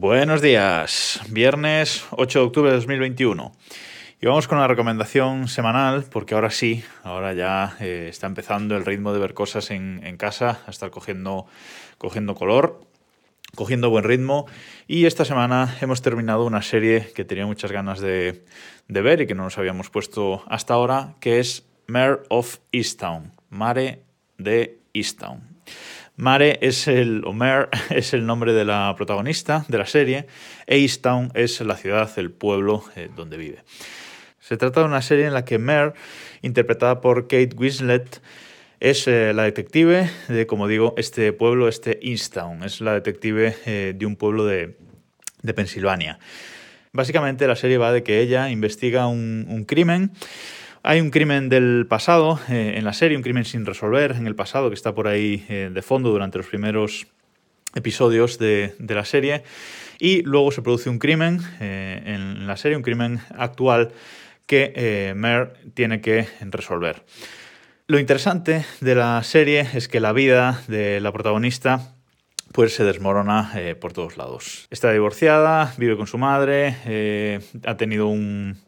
Buenos días, viernes 8 de octubre de 2021. Y vamos con la recomendación semanal, porque ahora sí, ahora ya eh, está empezando el ritmo de ver cosas en, casa, a estar cogiendo, cogiendo color, cogiendo buen ritmo. Y esta semana hemos terminado una serie que tenía muchas ganas de, de ver y que no nos habíamos puesto hasta ahora, que es Mare of Easttown, Mare de Easttown. Mare es el, o es el nombre de la protagonista de la serie, e Easttown es la ciudad, el pueblo eh, donde vive. Se trata de una serie en la que Mare, interpretada por Kate Winslet, es eh, la detective de, como digo, este pueblo, este Easttown. Es la detective eh, de un pueblo de, Pensilvania. Básicamente la serie va de que ella investiga un crimen hay un crimen del pasado eh, en la serie, un crimen sin resolver en el pasado que está por ahí eh, de fondo durante los primeros episodios de, la serie y luego se produce un crimen eh, en la serie, un crimen actual que Mer tiene que resolver. Lo interesante de la serie es que la vida de la protagonista pues se desmorona por todos lados. Está divorciada, vive con su madre, ha tenido un,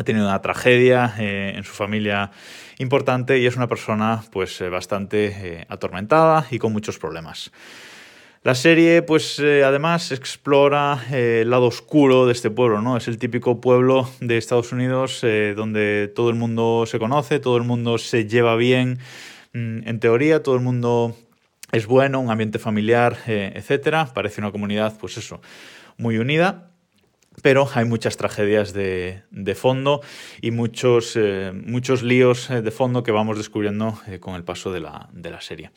ha tenido una tragedia eh, en su familia importante y es una persona pues eh, bastante eh, atormentada y con muchos problemas. La serie, pues además explora el lado oscuro de este pueblo, ¿no? Es el típico pueblo de Estados Unidos donde todo el mundo se conoce, todo el mundo se lleva bien, mm, en teoría, todo el mundo es bueno, un ambiente familiar, etcétera. Parece una comunidad, pues eso, muy unida pero hay muchas tragedias de, fondo y muchos, eh, muchos líos eh, de fondo que vamos descubriendo eh, con el paso de la, serie.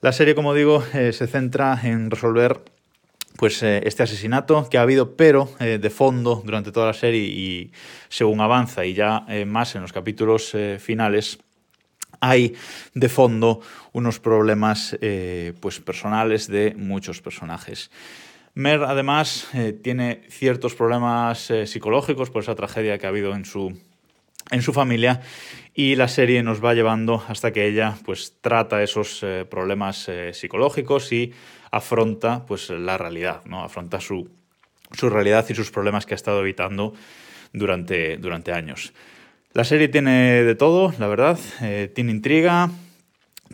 La serie, como digo, se centra en resolver pues, este asesinato que ha habido, pero de fondo durante toda la serie y según avanza y ya más en los capítulos finales, hay de fondo unos problemas pues, personales de muchos personajes. Mer, además, eh, tiene ciertos problemas eh, psicológicos por esa tragedia que ha habido en su, en su familia y la serie nos va llevando hasta que ella pues, trata esos eh, problemas psicológicos y afronta pues, la realidad, ¿no? afronta su, su, realidad y sus problemas que ha estado evitando durante, durante años. La serie tiene de todo, la verdad, tiene intriga,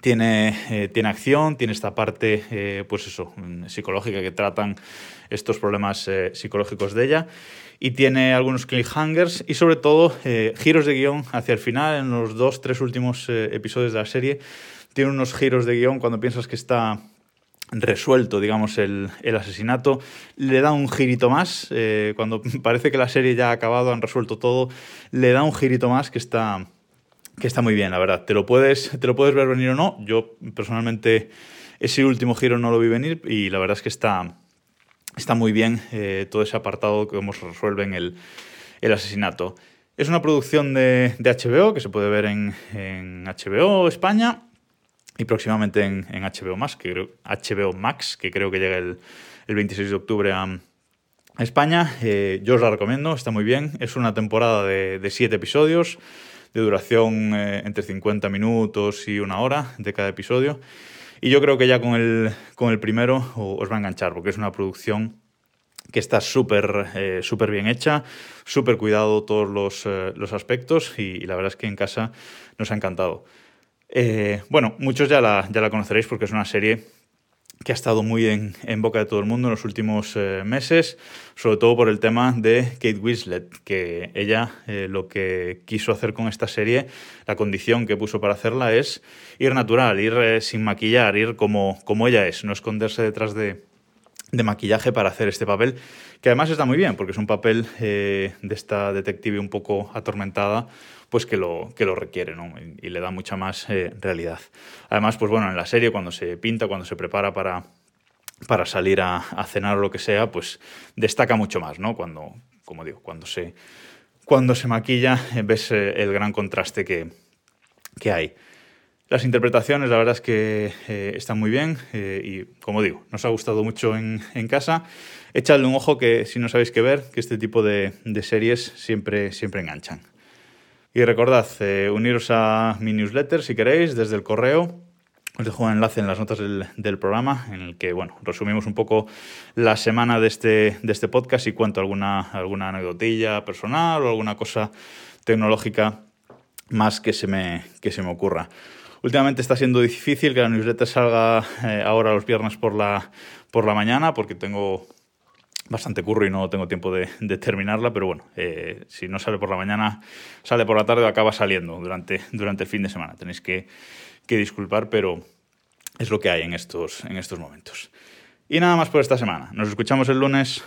tiene, eh, tiene acción, tiene esta parte, eh, pues eso, mm, psicológica que tratan estos problemas eh, psicológicos de ella. Y tiene algunos cliffhangers y sobre todo giros de guion hacia el final, en los dos, tres últimos episodios de la serie. Tiene unos giros de guion cuando piensas que está resuelto, digamos, el, el, asesinato, le da un girito más, cuando parece que la serie ya ha acabado, han resuelto todo, le da un girito más que está, que está muy bien, la verdad. Te lo puedes, te lo puedes ver venir o no. Yo personalmente ese último giro no lo vi venir y la verdad es que está, está muy bien eh, todo ese apartado cómo se resuelve en el, el asesinato. Es una producción de, de, HBO que se puede ver en, en HBO España y próximamente en, en, HBO, Max, que creo, HBO Max, que creo que llega el, el 26 de octubre a, España. Eh, yo os la recomiendo, está muy bien. Es una temporada de, de siete episodios de duración eh, entre 50 minutos y una hora de cada episodio. Y yo creo que ya con el, con el primero os va a enganchar, porque es una producción que está súper eh, bien hecha, súper cuidado todos los, eh, los aspectos y, la verdad es que en casa nos ha encantado. bueno, muchos ya la, ya la conoceréis porque es una serie que ha estado muy en, boca de todo el mundo en los últimos eh, meses, sobre todo por el tema de Kate Winslet, que ella eh, lo que quiso hacer con esta serie, la condición que puso para hacerla es ir natural, ir eh, sin maquillar, ir como, como ella es, no esconderse detrás de, de maquillaje para hacer este papel, que además está muy bien, porque es un papel de esta detective un poco atormentada, pues que lo, que lo requiere, ¿no? Y, le da mucha más eh, realidad. Además, pues bueno, en la serie, cuando se pinta, cuando se prepara para, para salir a, cenar o lo que sea, pues destaca mucho más, ¿no? Cuando, como digo, cuando se, cuando se maquilla, eh, ves eh, el gran contraste que, que hay. Las interpretaciones, la verdad es que están muy bien y, como digo, nos ha gustado mucho en, en, casa. Echadle un ojo que si no sabéis qué ver, que este tipo de, de series siempre, siempre enganchan. Y recordad, eh, uniros a mi newsletter si queréis desde el correo os dejo un enlace en las notas del, programa en el que, bueno, resumimos un poco la semana de este, de este podcast y cuento alguna, alguna anecdotilla personal o alguna cosa tecnológica más que se me, que se me ocurra. Últimamente está siendo difícil que la newsletter salga eh, ahora los viernes por la, por la mañana porque tengo bastante curro y no tengo tiempo de, terminarla, pero bueno, eh, si no sale por la mañana, sale por la tarde o acaba saliendo durante, durante el fin de semana. Tenéis que que disculpar, pero es lo que hay en estos, en estos momentos. Y nada más por esta semana. Nos escuchamos el lunes.